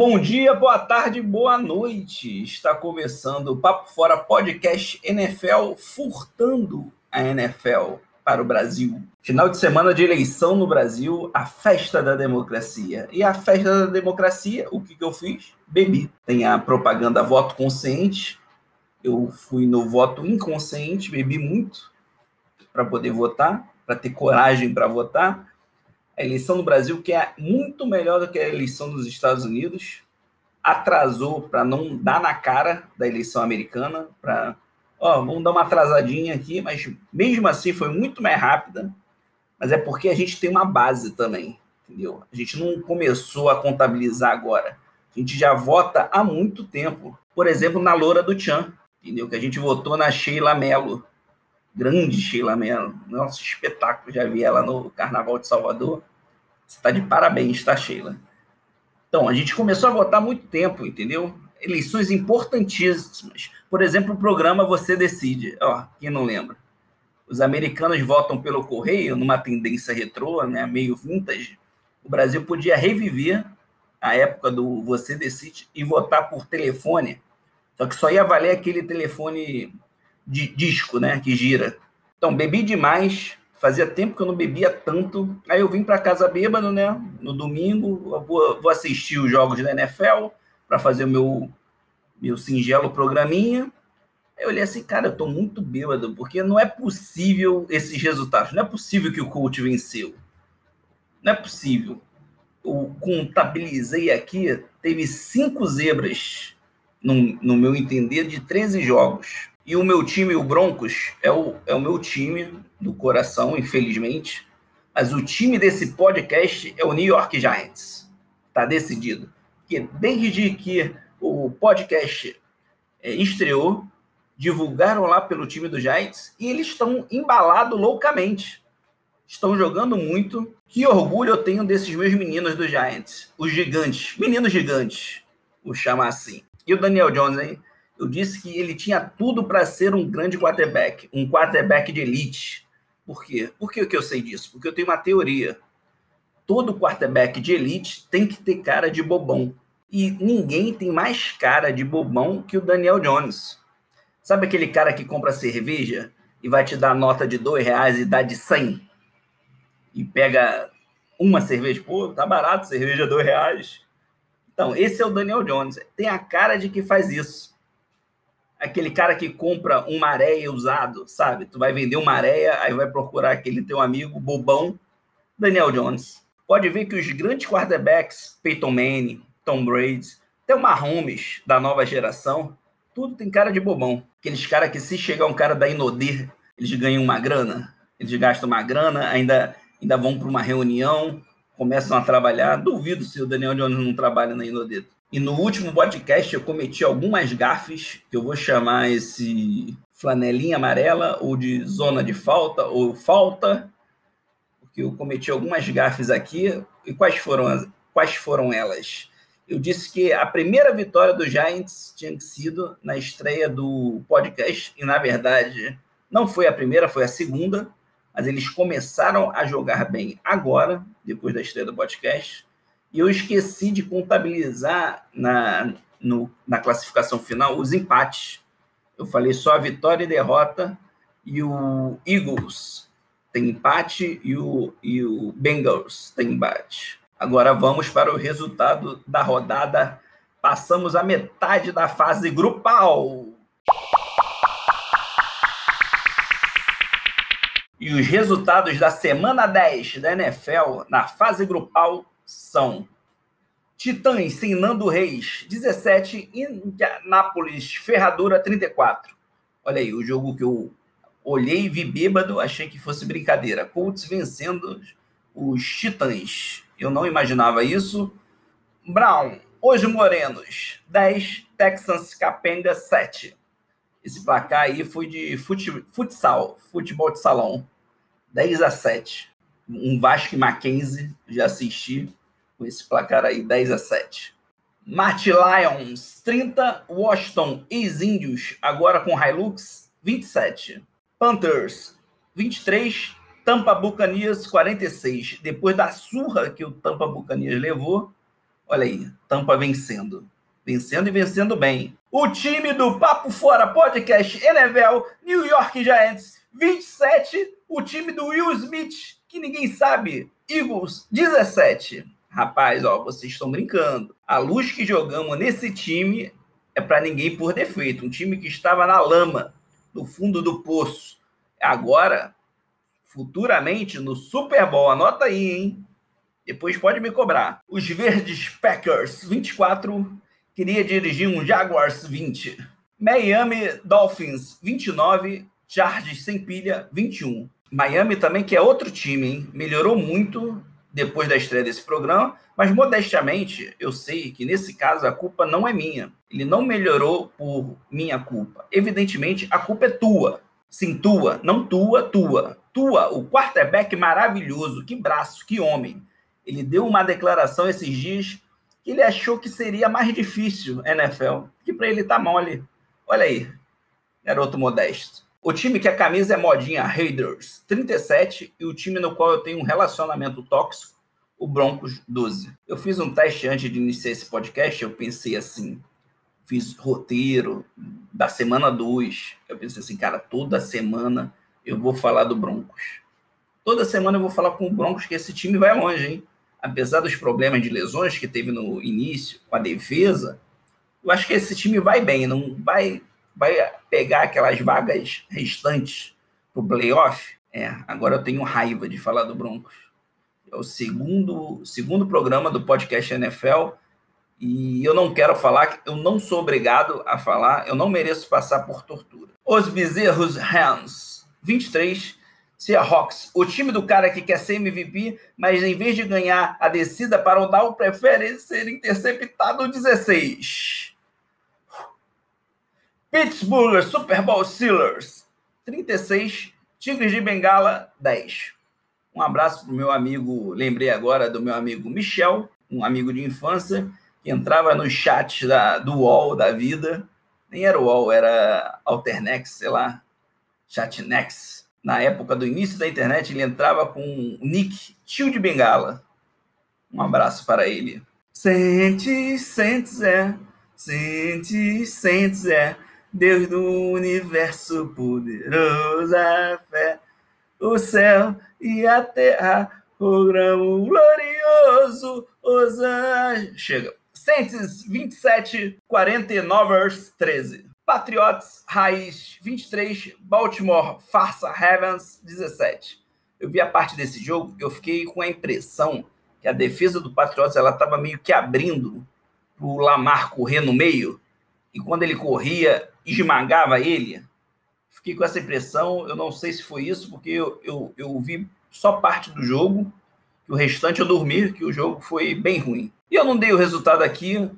Bom dia, boa tarde, boa noite. Está começando o Papo Fora Podcast NFL furtando a NFL para o Brasil. Final de semana de eleição no Brasil, a festa da democracia. E a festa da democracia, o que, que eu fiz? Bebi. Tem a propaganda voto consciente. Eu fui no voto inconsciente, bebi muito para poder votar, para ter coragem para votar a eleição no Brasil, que é muito melhor do que a eleição dos Estados Unidos, atrasou para não dar na cara da eleição americana, para, ó, vamos dar uma atrasadinha aqui, mas mesmo assim foi muito mais rápida, mas é porque a gente tem uma base também, entendeu? A gente não começou a contabilizar agora. A gente já vota há muito tempo. Por exemplo, na Loura do Tchan, entendeu? Que a gente votou na Sheila Mello. Grande Sheila Mello. Nossa, espetáculo. Já vi ela no Carnaval de Salvador. Você está de parabéns, tá, Sheila? Então, a gente começou a votar há muito tempo, entendeu? Eleições importantíssimas. Por exemplo, o programa Você Decide. Ó, quem não lembra? Os americanos votam pelo correio, numa tendência retrô, né, meio vintage. O Brasil podia reviver a época do Você Decide e votar por telefone. Só que só ia valer aquele telefone de disco, né, que gira. Então, bebi demais, Fazia tempo que eu não bebia tanto. Aí eu vim para casa bêbado, né? No domingo, vou, vou, assistir os jogos da NFL para fazer o meu, meu singelo programinha. Aí eu olhei assim, cara, eu tô muito bêbado, porque não é possível esses resultados. Não é possível que o coach venceu. Não é possível. Eu contabilizei aqui, teve cinco zebras, no, no meu entender, de 13 jogos. E o meu time, o Broncos, é o, é o meu time do coração, infelizmente. Mas o time desse podcast é o New York Giants. Tá decidido. Porque desde que o podcast é, estreou, divulgaram lá pelo time do Giants e eles estão embalados loucamente. Estão jogando muito. Que orgulho eu tenho desses meus meninos do Giants. Os gigantes. Meninos gigantes. Vou chamar assim. E o Daniel Jones, hein? Eu disse que ele tinha tudo para ser um grande quarterback, um quarterback de elite. Por quê? Por que, que eu sei disso? Porque eu tenho uma teoria. Todo quarterback de elite tem que ter cara de bobão. E ninguém tem mais cara de bobão que o Daniel Jones. Sabe aquele cara que compra cerveja e vai te dar nota de dois reais e dá de 100? E pega uma cerveja, pô, tá barato, cerveja dois reais. Então, esse é o Daniel Jones. Tem a cara de que faz isso aquele cara que compra uma areia usado, sabe? Tu vai vender uma areia, aí vai procurar aquele teu amigo bobão, Daniel Jones. Pode ver que os grandes quarterbacks, Peyton Manning, Tom Brady, até o Mahomes da nova geração, tudo tem cara de bobão. Aqueles caras que se chegar um cara da Inodir, eles ganham uma grana, eles gastam uma grana, ainda, ainda vão para uma reunião, começam a trabalhar. Duvido se o Daniel Jones não trabalha na Inodir. E no último podcast eu cometi algumas gafes, que eu vou chamar esse flanelinha amarela, ou de zona de falta, ou falta, porque eu cometi algumas gafes aqui. E quais foram, as, quais foram elas? Eu disse que a primeira vitória do Giants tinha sido na estreia do podcast, e na verdade não foi a primeira, foi a segunda, mas eles começaram a jogar bem agora, depois da estreia do podcast. E eu esqueci de contabilizar na, no, na classificação final os empates. Eu falei só a vitória e derrota, e o Eagles tem empate e o, e o Bengals tem empate. Agora vamos para o resultado da rodada. Passamos a metade da fase grupal. E os resultados da semana 10 da NFL na fase grupal são Titãs sem Nando Reis, 17, Indianápolis Ferradura, 34. Olha aí, o jogo que eu olhei, vi bêbado, achei que fosse brincadeira. Colts vencendo os Titãs. Eu não imaginava isso. Brown, Os Morenos, 10, Texans Capenga, 7. Esse placar aí foi de fute, futsal, futebol de salão, 10 a 7. Um Vasco e Mackenzie, já assisti com esse placar aí, 10 a 7. Mart Lions, 30. Washington ex-índios, agora com Hilux, 27. Panthers, 23. Tampa Buccaneers, 46. Depois da surra que o Tampa Buccaneers levou, Olha aí, Tampa vencendo. Vencendo e vencendo bem. O time do Papo Fora Podcast NFL, New York Giants 27. O time do Will Smith, que ninguém sabe, Eagles 17. Rapaz, ó, vocês estão brincando. A luz que jogamos nesse time é para ninguém por defeito. Um time que estava na lama, no fundo do poço. Agora, futuramente, no Super Bowl, anota aí, hein? Depois pode me cobrar. Os Verdes Packers 24 queria dirigir um Jaguars 20. Miami Dolphins 29, Chargers sem pilha 21. Miami também que é outro time, hein? Melhorou muito depois da estreia desse programa, mas modestamente eu sei que nesse caso a culpa não é minha. Ele não melhorou por minha culpa. Evidentemente a culpa é tua. Sim, tua, não tua, tua. Tua, o quarterback maravilhoso, que braço, que homem. Ele deu uma declaração esses dias que ele achou que seria mais difícil NFL, que para ele tá mole. Olha aí, garoto modesto. O time que a camisa é modinha Raiders 37 e o time no qual eu tenho um relacionamento tóxico, o Broncos 12. Eu fiz um teste antes de iniciar esse podcast, eu pensei assim, fiz roteiro da semana 2. Eu pensei assim, cara, toda semana eu vou falar do Broncos. Toda semana eu vou falar com o Broncos que esse time vai longe, hein? Apesar dos problemas de lesões que teve no início com a defesa, eu acho que esse time vai bem, não vai vai pegar aquelas vagas restantes para o playoff. É, agora eu tenho raiva de falar do Broncos. É o segundo, segundo programa do podcast NFL e eu não quero falar, eu não sou obrigado a falar, eu não mereço passar por tortura. Os Bezerros Rams, 23, Seahawks, o time do cara que quer ser MVP, mas em vez de ganhar a descida para o Dow, prefere ser interceptado 16. Pittsburgh Super Bowl Steelers 36, Tigres de Bengala 10. Um abraço para o meu amigo, lembrei agora do meu amigo Michel, um amigo de infância, que entrava no chat da, do UOL da vida. Nem era UOL, era Alternex, sei lá, Chatnex. Na época do início da internet, ele entrava com o nick Tio de Bengala. Um abraço para ele. Sente, sente, é. Sente, sente, é. Deus do universo poderoso, a fé, o céu e a terra, programa glorioso, os anjos. Chega. Saints 27, 49 13. Patriots Raiz 23, Baltimore Farsa Ravens 17. Eu vi a parte desse jogo eu fiquei com a impressão que a defesa do Patriots ela estava meio que abrindo o Lamar correr no meio e quando ele corria esmagava ele. Fiquei com essa impressão, eu não sei se foi isso, porque eu, eu, eu vi só parte do jogo, o restante eu dormi, que o jogo foi bem ruim. E eu não dei o resultado aqui,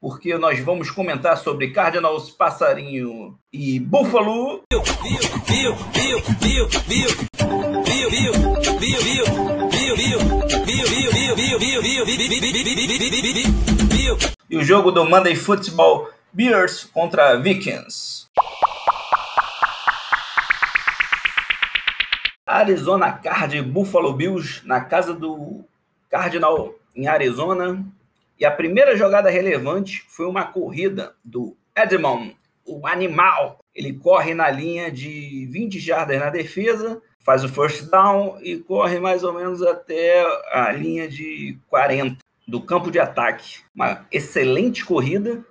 porque nós vamos comentar sobre Cardinals, Passarinho e Buffalo. E o jogo do Monday Football Bears contra Vikings. Arizona Card Buffalo Bills na casa do Cardinal em Arizona. E a primeira jogada relevante foi uma corrida do Edmond, o animal. Ele corre na linha de 20 jardas na defesa, faz o first down e corre mais ou menos até a linha de 40 do campo de ataque. Uma excelente corrida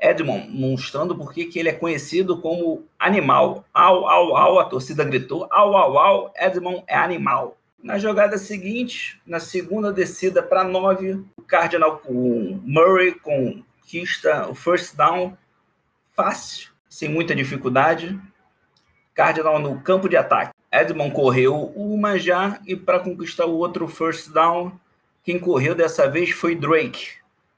Edmond mostrando por que ele é conhecido como animal. Au, au, au, a torcida gritou. Au, au, au, Edmond é animal. Na jogada seguinte, na segunda descida para nove, o Cardinal com Murray conquista o first down fácil, sem muita dificuldade. Cardinal no campo de ataque. Edmond correu uma já e para conquistar o outro first down, quem correu dessa vez foi Drake.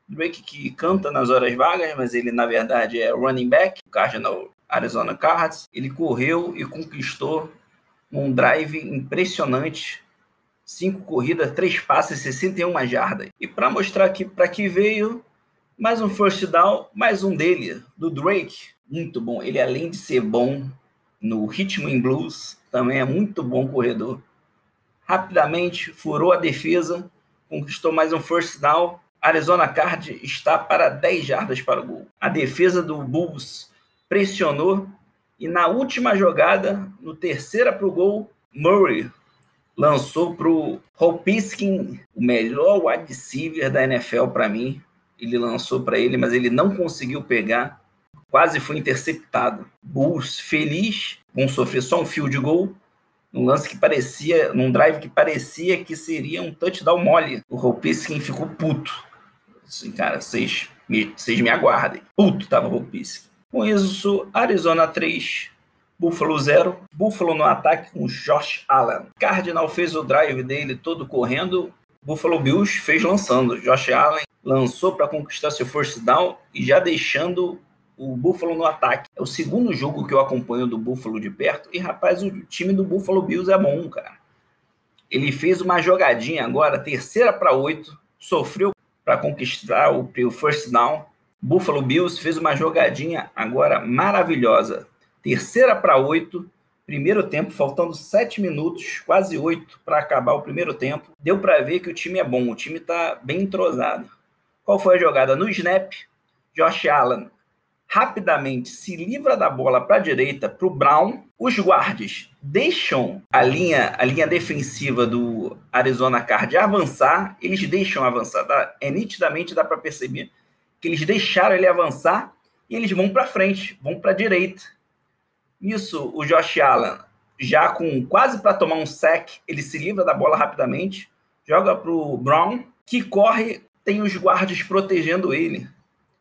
Drake que canta nas horas vagas, mas ele na verdade é running back, Cardinal Arizona Cards. Ele correu e conquistou um drive impressionante. Cinco corridas, três passes, 61 jardas. E para mostrar aqui para que veio, mais um first down, mais um dele, do Drake. Muito bom. Ele, além de ser bom no ritmo em blues, também é muito bom corredor. Rapidamente furou a defesa, conquistou mais um first down Arizona Card está para 10 jardas para o gol. A defesa do Bulls pressionou e na última jogada, no terceira para o gol, Murray lançou para o Hopiskin, o melhor wide receiver da NFL para mim. Ele lançou para ele, mas ele não conseguiu pegar. Quase foi interceptado. Bulls feliz, com sofrer só um field goal, num lance que parecia, num drive que parecia que seria um touchdown mole. O Hopiskin ficou puto. Assim, cara, vocês me, vocês me aguardem. Puto tava o Hopiskin. Com isso, Arizona 3, Buffalo 0. Buffalo no ataque com Josh Allen. Cardinal fez o drive dele todo correndo. Buffalo Bills fez lançando. Josh Allen lançou para conquistar seu first down e já deixando o Buffalo no ataque. É o segundo jogo que eu acompanho do Buffalo de perto. E, rapaz, o time do Buffalo Bills é bom, cara. Ele fez uma jogadinha agora, terceira para oito, sofreu para conquistar o, o first down. Buffalo Bills fez uma jogadinha agora maravilhosa. Terceira para oito, primeiro tempo, faltando sete minutos, quase oito para acabar o primeiro tempo. Deu para ver que o time é bom, o time está bem entrosado. Qual foi a jogada? No snap, Josh Allen rapidamente se livra da bola para a direita, para o Brown. Os guardes deixam a linha, a linha defensiva do Arizona Card avançar, eles deixam avançar. Tá? É nitidamente dá para perceber que eles deixaram ele avançar e eles vão para frente, vão para a direita. Isso, o Josh Allen, já com quase para tomar um sec, ele se livra da bola rapidamente, joga para o Brown, que corre, tem os guardas protegendo ele.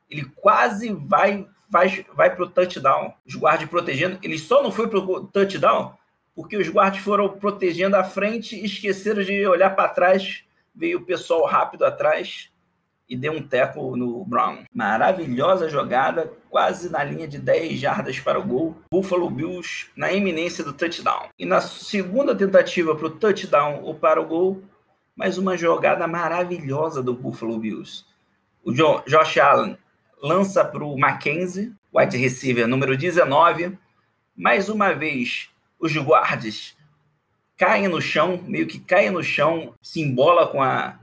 Ele quase vai vai, vai para o touchdown. Os guardas protegendo. Ele só não foi para o touchdown porque os guardas foram protegendo a frente e esqueceram de olhar para trás. Veio o pessoal rápido atrás e deu um teco no Brown. Maravilhosa jogada, quase na linha de 10 jardas para o gol. Buffalo Bills na iminência do touchdown. E na segunda tentativa para o touchdown ou para o gol, mais uma jogada maravilhosa do Buffalo Bills. O Josh Allen lança para o Mackenzie, wide receiver número 19. Mais uma vez, os guardas caem no chão, meio que caem no chão, se embola com a,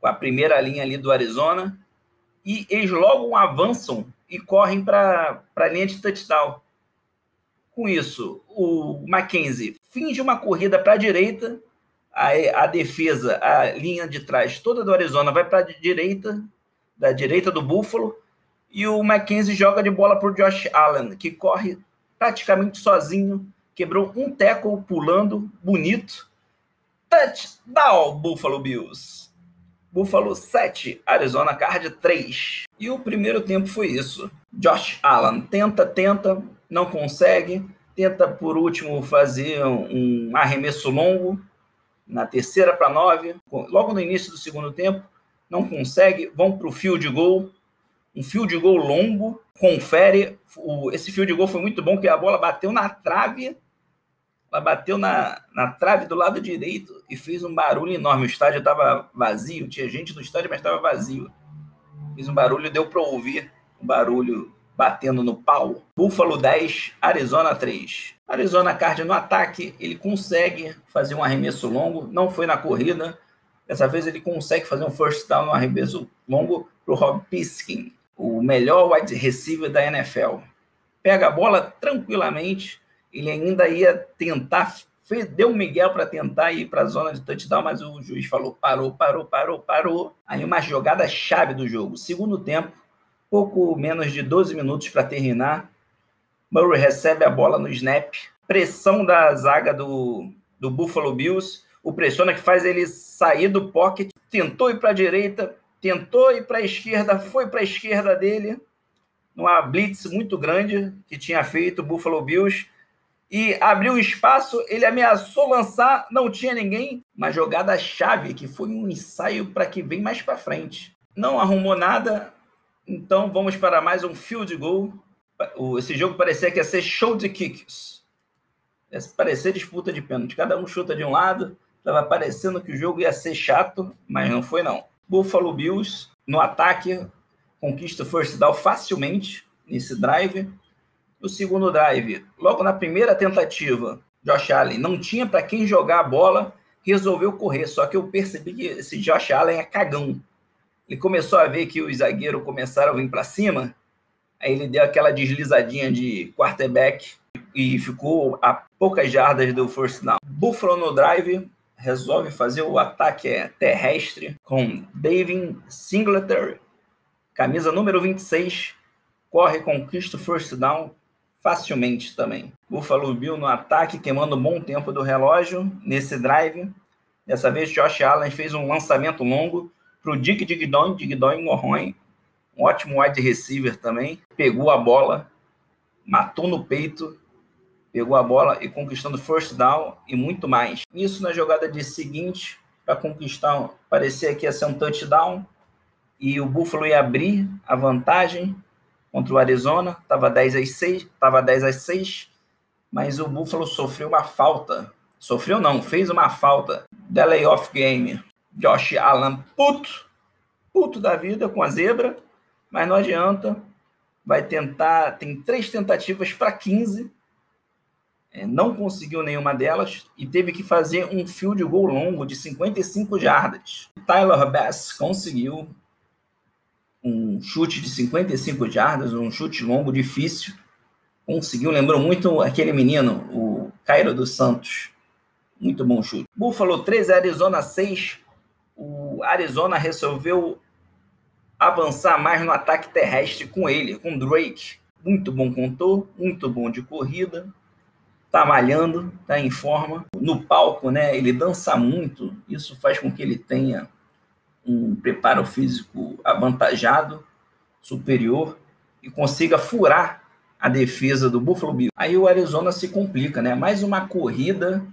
com a primeira linha ali do Arizona. E eles logo avançam e correm para a linha de touchdown. Com isso, o Mackenzie finge uma corrida para a direita, a defesa, a linha de trás toda do Arizona vai para a direita, da direita do Buffalo, e o Mackenzie joga de bola para o Josh Allen, que corre praticamente sozinho, quebrou um tackle pulando, bonito. Touchdown, Buffalo Bills. Buffalo 7, Arizona Card 3. E o primeiro tempo foi isso. Josh Allen tenta, tenta, não consegue. Tenta, por último, fazer um arremesso longo na terceira para nove. Logo no início do segundo tempo, não consegue. Vão para o field goal um fio de gol longo, confere. O, esse fio de gol foi muito bom, porque a bola bateu na trave, ela bateu na, na trave do lado direito e fez um barulho enorme. O estádio estava vazio, tinha gente no estádio, mas estava vazio. Fez um barulho, deu para ouvir um barulho batendo no pau. Buffalo 10, Arizona 3. Arizona Card no ataque, ele consegue fazer um arremesso longo, não foi na corrida. Dessa vez ele consegue fazer um first down no arremesso longo para o Rob Piskin o melhor wide receiver da NFL. Pega a bola tranquilamente, ele ainda ia tentar, deu um Miguel para tentar ir para a zona de touchdown, mas o juiz falou: parou, parou, parou, parou. Aí uma jogada chave do jogo. Segundo tempo, pouco menos de 12 minutos para terminar. Murray recebe a bola no snap, pressão da zaga do, do Buffalo Bills, o pressiona que faz ele sair do pocket, tentou ir para a direita, tentou ir para a esquerda, foi para a esquerda dele, numa blitz muito grande que tinha feito o Buffalo Bills, e abriu espaço, ele ameaçou lançar, não tinha ninguém, uma jogada chave que foi um ensaio para que vem mais para frente. Não arrumou nada, então vamos para mais um field goal. Esse jogo parecia que ia ser show de kicks. Ia parecer disputa de pênalti. Cada um chuta de um lado. Estava parecendo que o jogo ia ser chato, mas não foi não. Buffalo Bills no ataque conquista o first down facilmente nesse drive. No segundo drive, logo na primeira tentativa, Josh Allen não tinha para quem jogar a bola, resolveu correr. Só que eu percebi que esse Josh Allen é cagão. Ele começou a ver que os zagueiros começaram a vir para cima, aí ele deu aquela deslizadinha de quarterback e ficou a poucas jardas do first down. Buffalo no drive resolve fazer o ataque terrestre com David Singletary, camisa número 26, corre, conquista o first down facilmente também. Buffalo Bill no ataque, queimando um bom tempo do relógio nesse drive. Dessa vez, Josh Allen fez um lançamento longo para o Dick Digdon, Digdon Morron, um ótimo wide receiver também. Pegou a bola, matou no peito, pegou a bola e conquistando first down e muito mais. Isso na jogada de seguinte, para conquistar, parecia que ia ser um touchdown e o Buffalo ia abrir a vantagem contra o Arizona, estava 10 a 6, estava 10 a 6, mas o Buffalo sofreu uma falta. Sofreu não, fez uma falta. Delay off game. Josh Allen, puto, puto da vida com a zebra, mas não adianta. Vai tentar, tem três tentativas para 15, é, não conseguiu nenhuma delas e teve que fazer um field goal longo de 55 jardas. Tyler Bass conseguiu um chute de 55 jardas, um chute longo difícil. Conseguiu, lembrou muito aquele menino, o Cairo dos Santos. Muito bom chute. Buffalo 3, Arizona 6 o Arizona resolveu avançar mais no ataque terrestre com ele, com Drake. Muito bom contor, muito bom de corrida, tá malhando, tá em forma. No palco, né, ele dança muito, isso faz com que ele tenha um preparo físico avantajado, superior e consiga furar a defesa do Buffalo Bills. Aí o Arizona se complica, né? Mais uma corrida,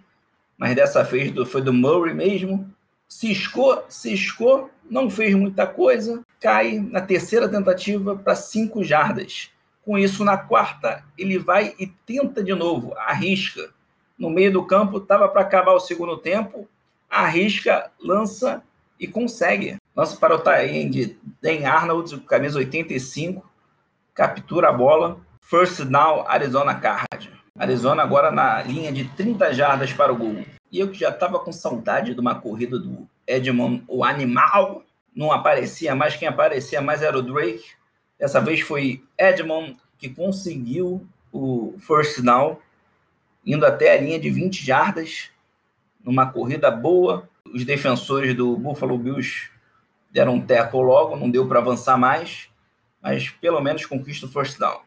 mas dessa vez foi do Murray mesmo, ciscou, ciscou, não fez muita coisa, cai na terceira tentativa para cinco jardas. Com isso, na quarta, ele vai e tenta de novo, arrisca. No meio do campo, estava para acabar o segundo tempo, arrisca, lança e consegue. Lança para o Taend Dan Arnold, camisa 85, captura a bola. First down, Arizona Card. Arizona agora na linha de 30 jardas para o gol. E eu que já estava com saudade de uma corrida do Edmond, o animal. Não aparecia mais, quem aparecia mais era o Drake. Dessa vez foi Edmond que conseguiu o first down, indo até a linha de 20 jardas, numa corrida boa. Os defensores do Buffalo Bills deram um teco logo, não deu para avançar mais, mas pelo menos conquista o first down.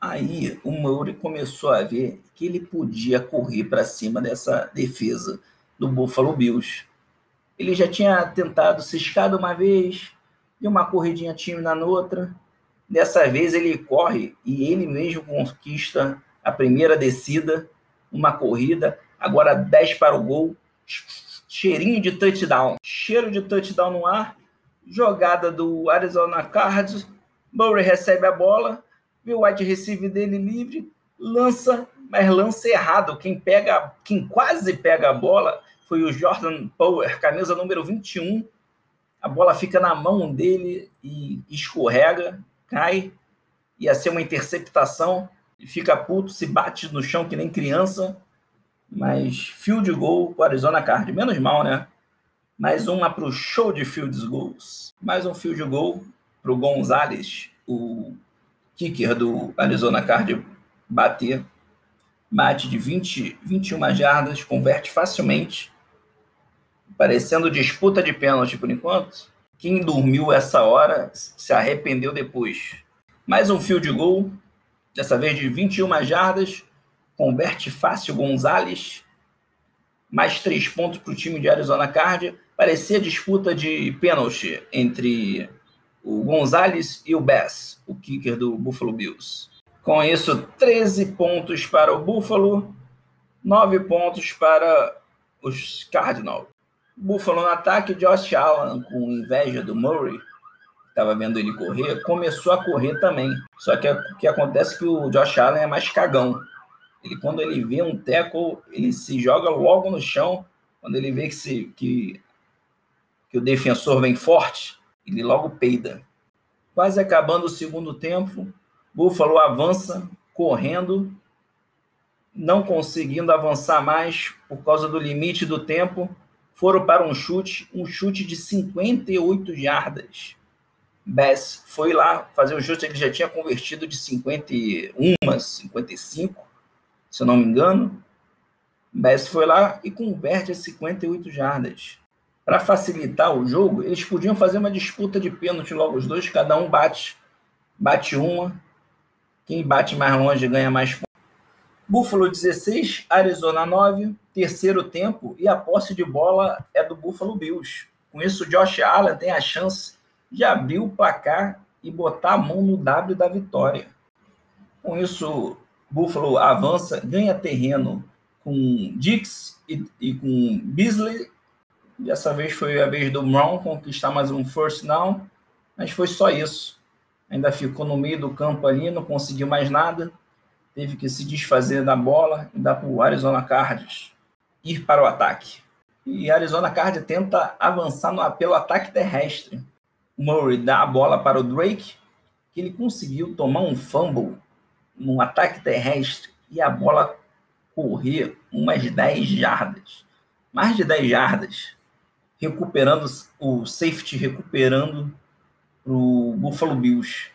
Aí o Murray começou a ver que ele podia correr para cima dessa defesa do Buffalo Bills. Ele já tinha tentado ciscar uma vez, e uma corridinha tímida na outra. Dessa vez ele corre e ele mesmo conquista a primeira descida, uma corrida, agora 10 para o gol, cheirinho de touchdown. Cheiro de touchdown no ar, jogada do Arizona Cardinals, Murray recebe a bola, vê o wide dele livre, lança, mas lança errado. Quem pega, quem quase pega a bola foi o Jordan Power, camisa número 21. A bola fica na mão dele e escorrega, cai. Ia ser uma interceptação. E fica puto, se bate no chão que nem criança. Mas field goal para o Arizona Card. Menos mal, né? Mais uma para o show de field goals. Mais um field goal para o Gonzalez, o kicker do Arizona Card bater, bate de 20, 21 jardas, converte facilmente, parecendo disputa de pênalti por enquanto. Quem dormiu essa hora se arrependeu depois. Mais um field goal, dessa vez de 21 jardas, converte fácil Gonzalez, mais três pontos para o time de Arizona Card. Parecia disputa de pênalti entre o Gonzalez e o Bass, o kicker do Buffalo Bills. Com isso, 13 pontos para o Buffalo, 9 pontos para os Cardinals. Buffalo no ataque, Josh Allen, com inveja do Murray, estava vendo ele correr, começou a correr também. Só que o que acontece é que o Josh Allen é mais cagão. Ele, quando ele vê um tackle, ele se joga logo no chão. Quando ele vê que, se, que, que o defensor vem forte, ele logo peida. Quase acabando o segundo tempo, Buffalo avança correndo, não conseguindo avançar mais por causa do limite do tempo, foram para um chute, um chute de 58 jardas. Bass foi lá fazer o justo, ele já tinha convertido de 51, 55, se eu não me engano. Bass foi lá e converte a 58 jardas. Para facilitar o jogo, eles podiam fazer uma disputa de pênalti logo os dois, cada um bate, bate uma. Quem bate mais longe ganha mais pontos. Buffalo 16, Arizona 9, terceiro tempo e a posse de bola é do Buffalo Bills. Com isso, Josh Allen tem a chance de abrir o placar e botar a mão no W da vitória. Com isso, Buffalo avança, ganha terreno com Dix e, e com Beasley. Dessa vez foi a vez do Brown conquistar mais um first down, mas foi só isso. Ainda ficou no meio do campo ali, não conseguiu mais nada. Teve que se desfazer da bola e dar para o Arizona Cardinals ir para o ataque. E Arizona Cardinals tenta avançar no, pelo ataque terrestre. Murray dá a bola para o Drake, que ele conseguiu tomar um fumble no ataque terrestre e a bola correr umas 10 jardas. Mais de 10 jardas. Recuperando o safety, recuperando o Buffalo Bills.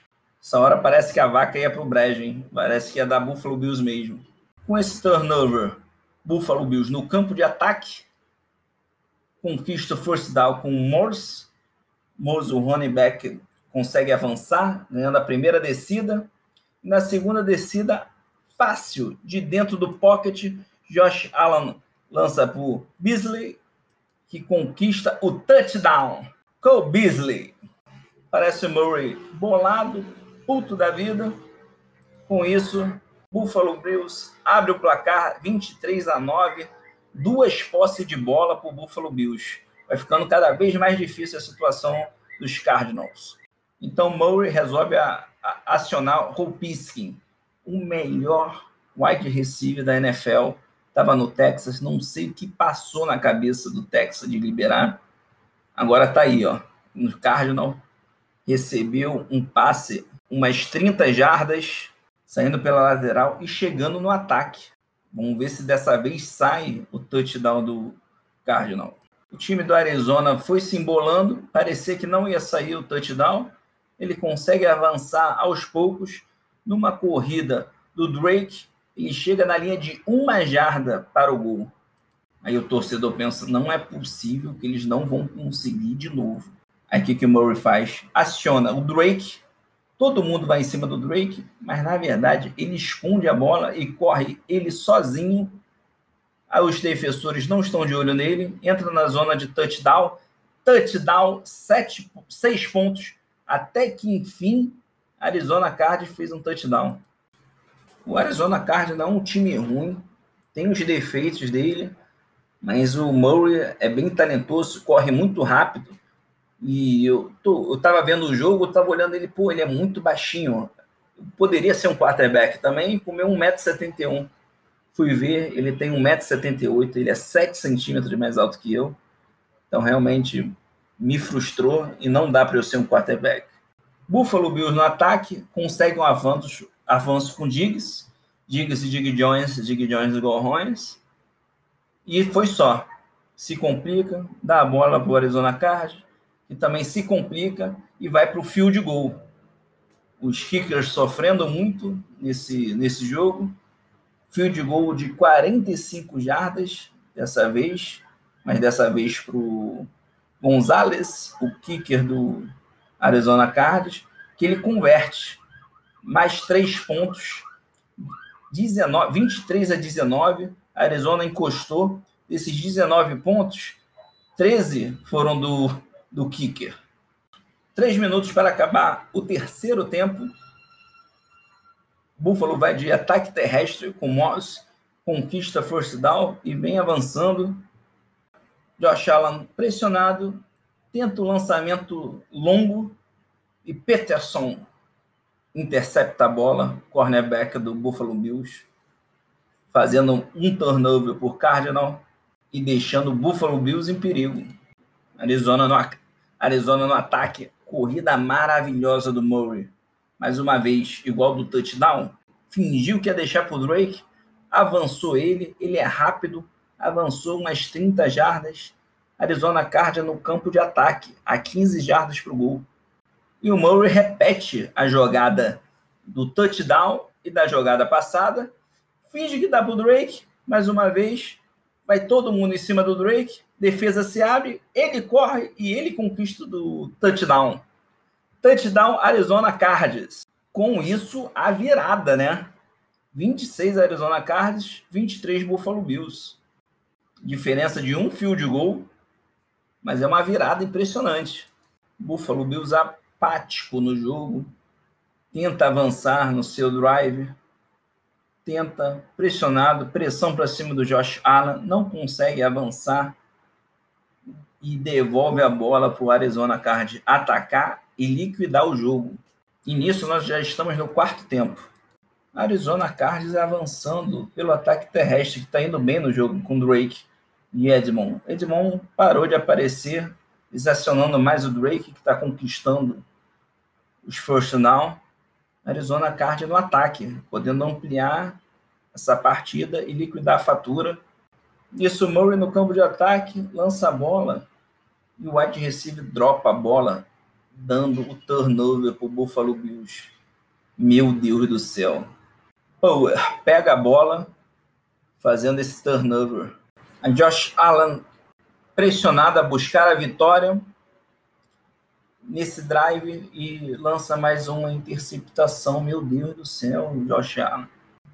Essa hora parece que a vaca ia para o brejo, hein? Parece que ia dar Buffalo Bills mesmo. Com esse turnover, Buffalo Bills no campo de ataque, conquista o first down com o Morse Morse, o running back, consegue avançar, ganhando a primeira descida. Na segunda descida, fácil, de dentro do pocket, Josh Allen lança para o Beasley, que conquista o touchdown. Cole Beasley. Parece o Murray bolado, puto da vida. Com isso, Buffalo Bills abre o placar 23 a 9, duas posses de bola para o Buffalo Bills vai ficando cada vez mais difícil a situação dos Cardinals. Então Murray resolve a, a, acionar o melhor wide receiver da NFL. Estava no Texas, não sei o que passou na cabeça do Texas de liberar. Agora está aí, ó, no Cardinal. Recebeu um passe, umas 30 jardas, saindo pela lateral e chegando no ataque. Vamos ver se dessa vez sai o touchdown do Cardinal. O time do Arizona foi se embolando, parecia que não ia sair o touchdown. Ele consegue avançar aos poucos numa corrida do Drake. Ele chega na linha de uma jarda para o gol. Aí o torcedor pensa: não é possível que eles não vão conseguir de novo. Aí o que, que o Murray faz? Aciona o Drake. Todo mundo vai em cima do Drake, mas na verdade ele esconde a bola e corre ele sozinho Aí os defensores não estão de olho nele, entra na zona de touchdown, touchdown, sete, seis pontos, até que enfim Arizona Cardinals fez um touchdown. O Arizona Cardinals não é um time ruim, tem os defeitos dele, mas o Murray é bem talentoso, corre muito rápido. E eu, tô, eu tava vendo o jogo, eu tava olhando ele, pô, ele é muito baixinho. Poderia ser um quarterback também, comeu 1,71m. Fui ver, ele tem 1,78m, ele é 7 centímetros mais alto que eu. Então, realmente, me frustrou e não dá para eu ser um quarterback. Buffalo Bills no ataque, consegue um avanço, avanço com Diggs. Diggs e Dig Jones, Dig Jones e Gorrões. E foi só. Se complica, dá a bola para o Arizona Card, que também se complica e vai para o field goal. Os kickers sofrendo muito nesse, nesse jogo field goal de 45 jardas dessa vez, mas dessa vez para o Gonzalez, o kicker do Arizona Cardinals, que ele converte mais três pontos, 19, 23 a 19. A Arizona encostou. Desses 19 pontos, 13 foram do, do kicker. Três minutos para acabar o terceiro tempo. Buffalo vai de ataque terrestre com Moss, conquista first down e vem avançando. Josh Allen pressionado, tenta o lançamento longo e Peterson intercepta a bola, cornerback do Buffalo Bills, fazendo um turnover por Cardinal e deixando o Buffalo Bills em perigo. Arizona no, Arizona no ataque, corrida maravilhosa do Murray mais uma vez, igual do touchdown, fingiu que ia deixar para o Drake, avançou ele, ele é rápido, avançou umas 30 jardas, Arizona Cardinals no campo de ataque, a 15 jardas para o gol. E o Murray repete a jogada do touchdown e da jogada passada. Finge que dá para o Drake, mais uma vez. Vai todo mundo em cima do Drake. Defesa se abre, ele corre e ele conquista do touchdown. Touchdown Arizona Cardinals. Com isso, a virada, né? 26 Arizona Cardinals, 23 Buffalo Bills. Diferença de um field goal, mas é uma virada impressionante. Buffalo Bills apático no jogo, tenta avançar no seu drive, tenta pressionado, pressão para cima do Josh Allen, não consegue avançar e devolve a bola para o Arizona Card atacar e liquidar o jogo. E nisso nós já estamos no quarto tempo. Arizona Cardinals avançando pelo ataque terrestre, que está indo bem no jogo com Drake e Edmond. Edmond parou de aparecer, desacionando mais o Drake, que está conquistando os first down. Arizona Cardinals no ataque, podendo ampliar essa partida e liquidar a fatura. Isso, Murray no campo de ataque, lança a bola e o wide receiver dropa a bola, dando o turnover para o Buffalo Bills. Meu Deus do céu. Power pega a bola, fazendo esse turnover. A Josh Allen pressionado a buscar a vitória nesse drive e lança mais uma interceptação. Meu Deus do céu, Josh Allen.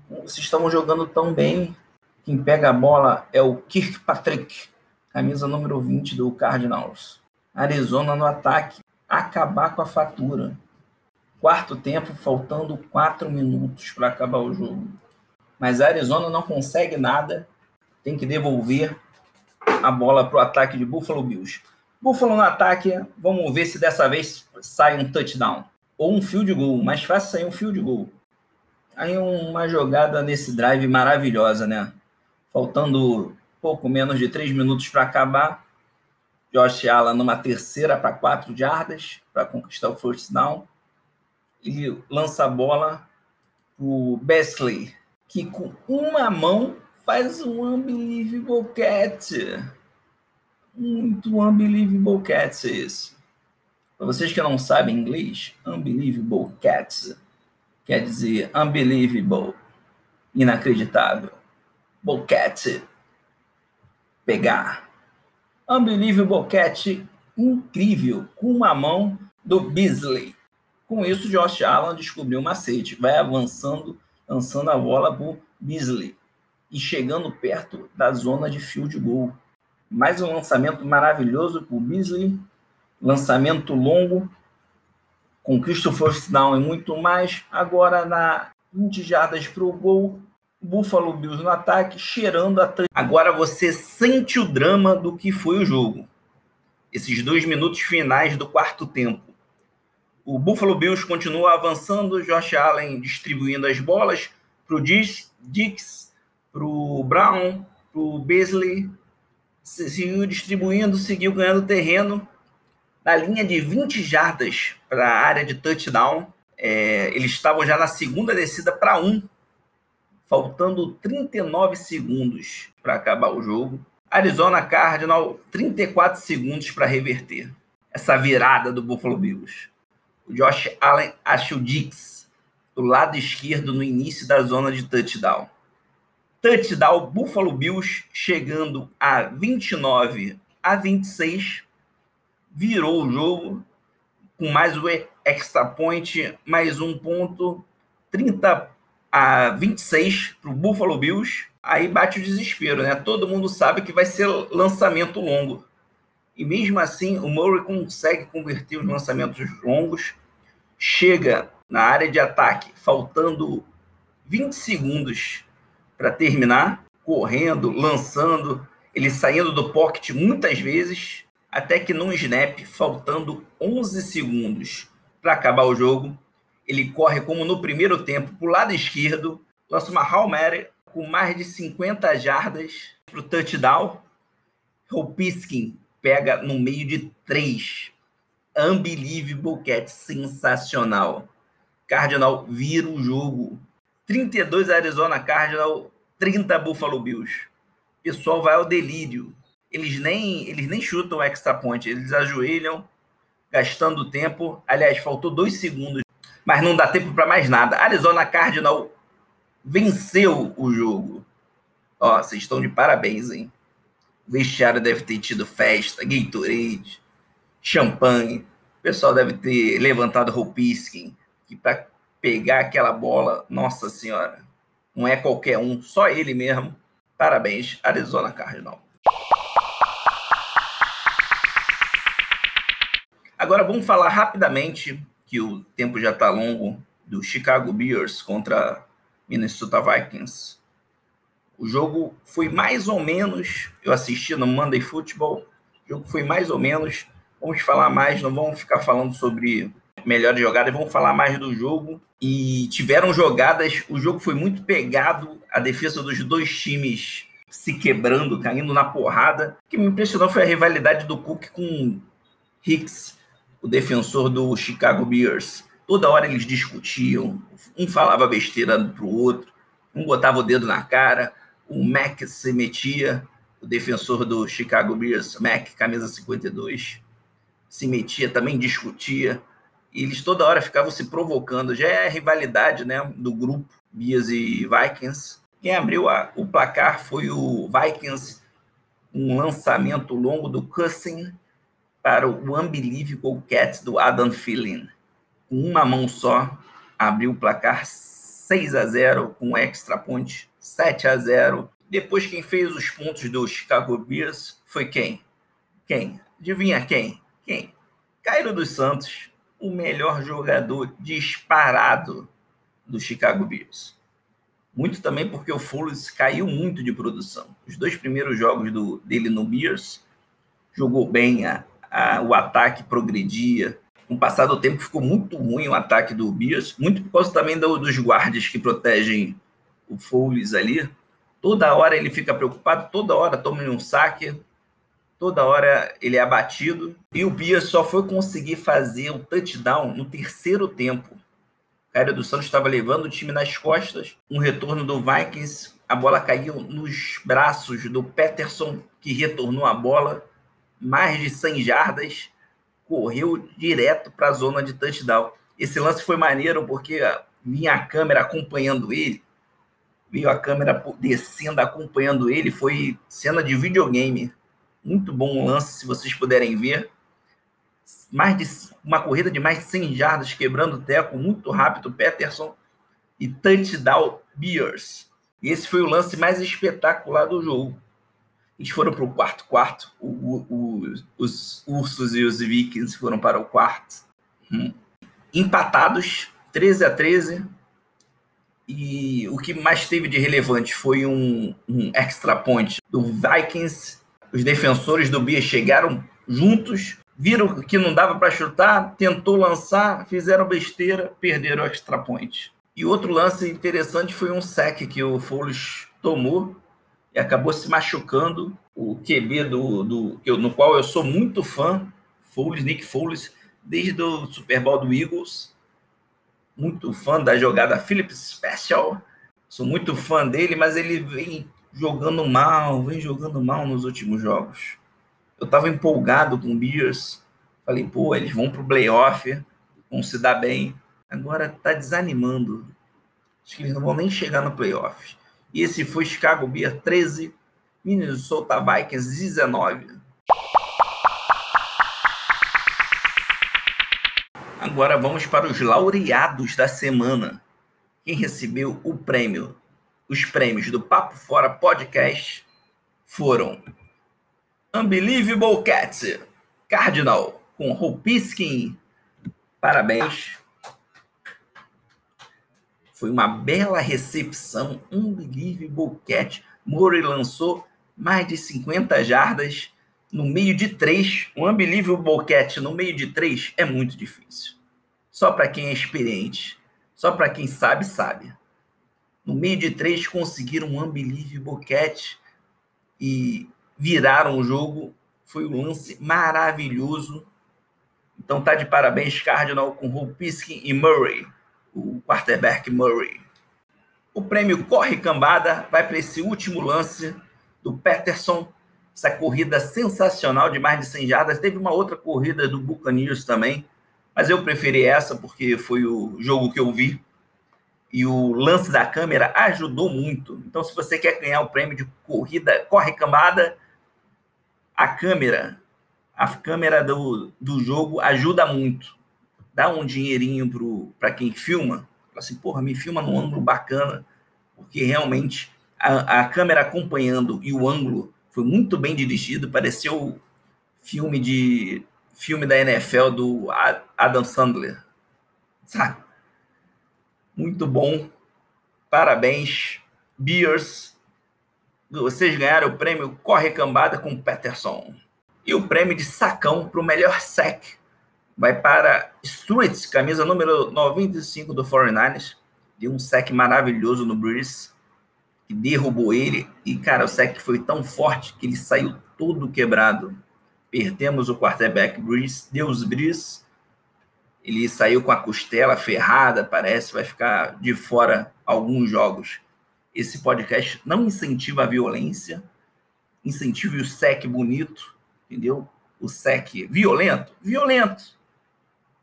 Vocês estão jogando tão bem. Quem pega a bola é o Kirkpatrick, camisa número 20 do Cardinals. Arizona no ataque. Acabar com a fatura. Quarto tempo, faltando quatro minutos para acabar o jogo. Mas a Arizona não consegue nada, tem que devolver a bola para o ataque de Buffalo Bills. Buffalo no ataque, vamos ver se dessa vez sai um touchdown ou um field goal. Mais fácil sair um field goal. Aí uma jogada nesse drive maravilhosa, né? Faltando pouco menos de três minutos para acabar. Josh Allen numa terceira para quatro jardas para conquistar o first down ele lança a bola pro Besley, que com uma mão faz um unbelievable catch. Muito unbelievable catch esse. Para vocês que não sabem inglês, unbelievable catch quer dizer unbelievable, inacreditável. Boquete, pegar. Unbelievable catch, incrível, com uma mão do Beasley. Com isso, Josh Allen descobriu o macete, vai avançando, lançando a bola para Beasley e chegando perto da zona de field goal. Mais um lançamento maravilhoso para Beasley, lançamento longo, conquista o first down e muito mais. Agora na 20 jardas para o gol, Buffalo Bills no ataque, cheirando a Agora você sente o drama do que foi o jogo. Esses dois minutos finais do quarto tempo. O Buffalo Bills continua avançando, Josh Allen distribuindo as bolas para o Dix, para o Brown, para o Beasley. Seguiu distribuindo, seguiu ganhando terreno. Na linha de 20 jardas para a área de touchdown, é, eles estavam já na segunda descida para um, faltando 39 segundos para acabar o jogo. Arizona Cardinal, 34 segundos para reverter essa virada do Buffalo Bills. O Josh Allen acha o Dix do lado esquerdo no início da zona de touchdown. Touchdown Buffalo Bills chegando a 29 a 26. Virou o jogo com mais o extra point, mais um ponto, 30 a 26 para o Buffalo Bills. Aí bate o desespero, né? Todo mundo sabe que vai ser lançamento longo. E mesmo assim, o Murray consegue converter os lançamentos longos, chega na área de ataque, faltando 20 segundos para terminar, correndo, lançando, ele saindo do pocket muitas vezes, até que num snap, faltando 11 segundos para acabar o jogo, ele corre como no primeiro tempo para o lado esquerdo, lança uma Hail Mary com mais de 50 jardas para o touchdown. Hopiskin pega no meio de três. Unbelievable catch, sensacional. Cardinal vira o jogo. 32 Arizona Cardinal, 30 Buffalo Bills. O pessoal vai ao delírio. Eles nem, eles nem chutam o extra point, eles ajoelham, gastando tempo. Aliás, faltou dois segundos, mas não dá tempo para mais nada. Arizona Cardinal venceu o jogo. Ó, vocês estão de parabéns, hein? O vestiário deve ter tido festa, Gatorade, champanhe. O pessoal deve ter levantado Ropiskin, que para pegar aquela bola, nossa senhora, não é qualquer um, só ele mesmo. Parabéns, Arizona Cardinal. Agora vamos falar rapidamente, que o tempo já está longo, do Chicago Bears contra Minnesota Vikings. O jogo foi mais ou menos, eu assisti no Monday Football, o jogo foi mais ou menos, vamos falar mais, não vamos ficar falando sobre melhores jogadas, vamos falar mais do jogo. E tiveram jogadas, o jogo foi muito pegado, a defesa dos dois times se quebrando, caindo na porrada. O que me impressionou foi a rivalidade do Cook com Hicks, o defensor do Chicago Bears. Toda hora eles discutiam, um falava besteira pro outro, um botava o dedo na cara, o Mac se metia, o defensor do Chicago Bears, Mac, camisa 52, se metia, também discutia. E eles toda hora ficavam se provocando. Já é a rivalidade né, do grupo Bears e Vikings. Quem abriu a, o placar foi o Vikings, um lançamento longo do Cousin para o Unbelievable Cats do Adam Thielen. Com uma mão só, abriu o placar 6 a 0 com extra point 7 a 0. Depois quem fez os pontos do Chicago Bears foi quem? Quem? Adivinha quem? Quem? Cairo dos Santos, o melhor jogador disparado do Chicago Bears. Muito também porque o Foles caiu muito de produção. Os dois primeiros jogos do, dele no Bears jogou bem, a, a, o ataque progredia. Com o passar do tempo ficou muito ruim o ataque do Bears, muito por causa também do, dos guardas que protegem o Foles ali. Toda hora ele fica preocupado, toda hora toma um saque, toda hora ele é abatido. E o Bears só foi conseguir fazer o touchdown no terceiro tempo. Caio dos Santos estava levando o time nas costas. Um retorno do Vikings, a bola caiu nos braços do Peterson, que retornou a bola mais de 100 jardas, correu direto para a zona de touchdown. Esse lance foi maneiro porque vinha a câmera acompanhando ele, veio a câmera descendo acompanhando ele, foi cena de videogame. Muito bom lance, se vocês puderem ver mais de uma corrida de mais de 100 jardas, quebrando o teco muito rápido, Peterson e touchdown Bears. E esse foi o lance mais espetacular do jogo. Eles foram para o quarto quarto, o, o, os Ursos e os Vikings foram para o quarto. Hum. Empatados, 13 a 13. E o que mais teve de relevante foi um, um extra point do Vikings. Os defensores do Bears chegaram juntos viram que não dava para chutar, tentou lançar, fizeram besteira, perderam o extra point. E outro lance interessante foi um sec que o Foles tomou e acabou se machucando. O QB do, do no qual eu sou muito fã, Foles, Nick Foles, desde o Super Bowl do Eagles. Muito fã da jogada Phillips Special. Sou muito fã dele, mas ele vem jogando mal, vem jogando mal nos últimos jogos eu estava empolgado com o Bears. Falei, pô, eles vão para o playoff, vão se dar bem. Agora tá desanimando. Acho que eles não vão nem chegar no playoff. E esse foi Chicago Bears 13, Minnesota Vikings 19. Agora vamos para os laureados da semana. Quem recebeu o prêmio, os prêmios do Papo Fora Podcast foram Unbelievable Cats, Cardinal, com Hopiskin. Parabéns. Foi uma bela recepção. Unbelievable Cat. Murray lançou mais de 50 jardas no meio de três. Um Unbelievable Cat no meio de três é muito difícil. Só para quem é experiente. Só para quem sabe, sabe. No meio de três conseguiram um Unbelievable Cat e viraram o jogo. Foi um lance maravilhoso. Então tá de parabéns, Cardinal, com Rupiskin e Murray, o quarterback Murray. O prêmio Corre Cambada vai para esse último lance do Peterson, essa corrida sensacional de mais de 100 jardas. Teve uma outra corrida do Buccaneers também, mas eu preferi essa porque foi o jogo que eu vi. E o lance da câmera ajudou muito. Então, se você quer ganhar o prêmio de corrida, corre cambada, a câmera, a câmera do, do jogo ajuda muito. Dá um dinheirinho para quem filma. Fala assim, porra, me filma num ângulo bacana, porque realmente a, a câmera acompanhando e o ângulo foi muito bem dirigido, pareceu filme de filme da NFL do Adam Sandler. Sabe? Muito bom. Parabéns, Beers. Vocês ganharam o prêmio Corre Cambada com Peterson. E o prêmio de sacão para o melhor sec vai para Streets, camisa número 95 do 49ers. Deu um sec maravilhoso no Breeze, que derrubou ele. E, cara, o sec foi tão forte que ele saiu todo quebrado. Perdemos o quarterback Breeze, Deus Breeze ele saiu com a costela ferrada, parece, vai ficar de fora alguns jogos. Esse podcast não incentiva a violência, incentiva o sec bonito, entendeu? O sec violento, violento.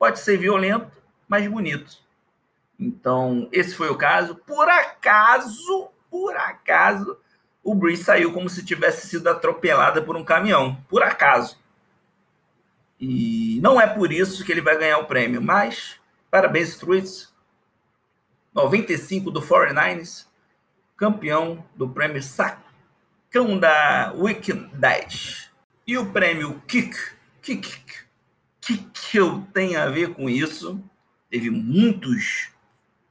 Pode ser violento, mas bonito. Então, esse foi o caso. Por acaso, por acaso, o Breeze saiu como se tivesse sido atropelada por um caminhão. Por acaso. E não é por isso que ele vai ganhar o prêmio, mas parabéns, Truiz. 95 do 49ers, campeão do prêmio Sacão da Week 10. E o prêmio Kick, Kick, que que eu tenho a ver com isso? Teve muitos,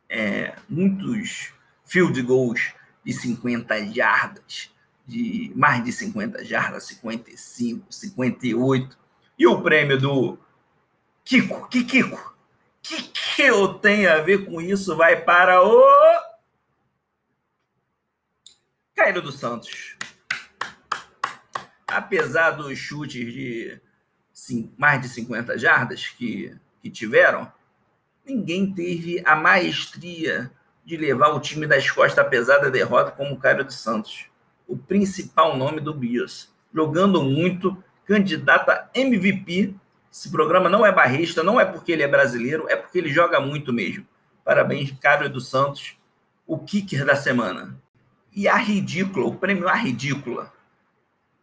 é, muitos field goals de 50 jardas, de mais de 50 jardas, 55, 58. E o prêmio do Kiko, Kikiko, que que eu tenho a ver com isso? Vai para o Cairo dos Santos. Apesar dos chutes de mais de 50 jardas que, que tiveram, ninguém teve a maestria de levar o time das costas, apesar da derrota, como o Cairo dos Santos. O principal nome do Bias. Jogando muito, candidata MVP. Esse programa não é barrista, não é porque ele é brasileiro, é porque ele joga muito mesmo. Parabéns, Carlos dos Santos, o kicker da semana. E a ridícula, o prêmio A Ridícula,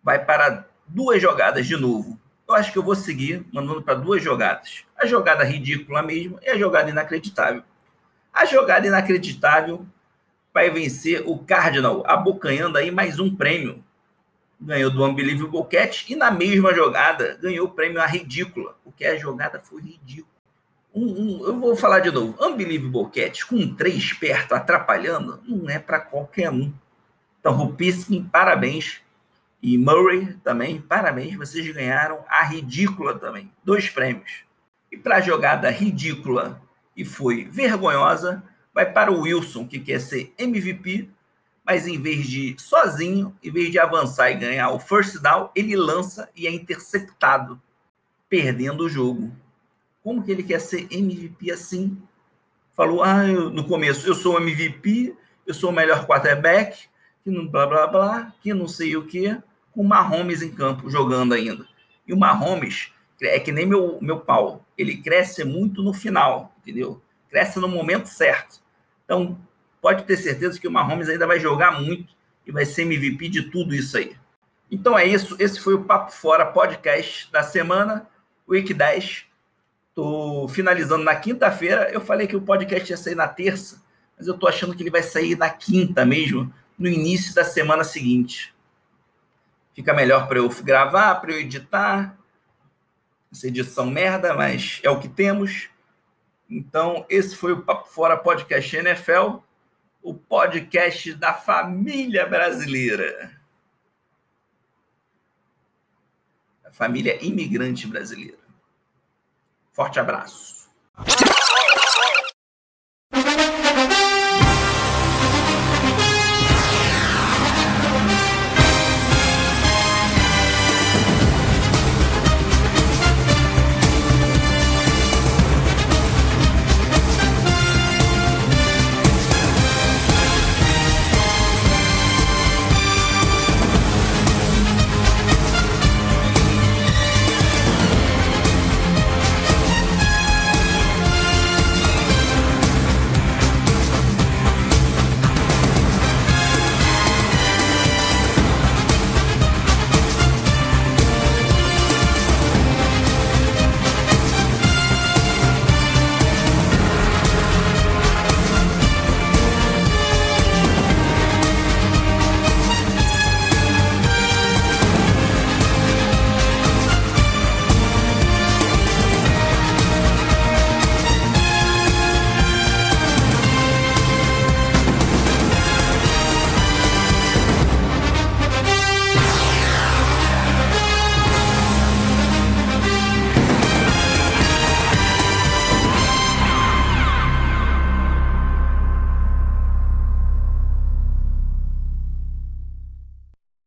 vai para duas jogadas de novo. Eu acho que eu vou seguir mandando para duas jogadas. A jogada ridícula mesmo e a jogada inacreditável. A jogada inacreditável vai vencer o Cardinal, abocanhando aí mais um prêmio ganhou do Unbelievable Catch e na mesma jogada ganhou o prêmio A Ridícula, porque a jogada foi ridícula. Um, um, eu vou falar de novo. Unbelievable Catch com três perto atrapalhando não é para qualquer um. Então, Rupiskin, parabéns. E Murray também, parabéns. Vocês ganharam a ridícula também. Dois prêmios. E para a jogada ridícula e foi vergonhosa, vai para o Wilson, que quer ser MVP mas em vez de sozinho, em vez de avançar e ganhar o first down, ele lança e é interceptado, perdendo o jogo. Como que ele quer ser MVP assim? Falou, ah, eu, no começo, eu sou MVP, eu sou o melhor quarterback, que não blá blá blá, que não sei o que, com o Mahomes em campo jogando ainda. E o Mahomes é que nem meu, meu pau, ele cresce muito no final, entendeu? Cresce no momento certo. Então, pode ter certeza que o Mahomes ainda vai jogar muito e vai ser MVP de tudo isso aí. Então é isso. Esse foi o Papo Fora podcast da semana, Week 10. Estou finalizando na quinta-feira. Eu falei que o podcast ia sair na terça, mas eu estou achando que ele vai sair na quinta mesmo, no início da semana seguinte. Fica melhor para eu gravar, para eu editar. Essa edição merda, mas é o que temos. Então, esse foi o Papo Fora Podcast NFL o podcast da família brasileira. A família imigrante brasileira. Forte abraço.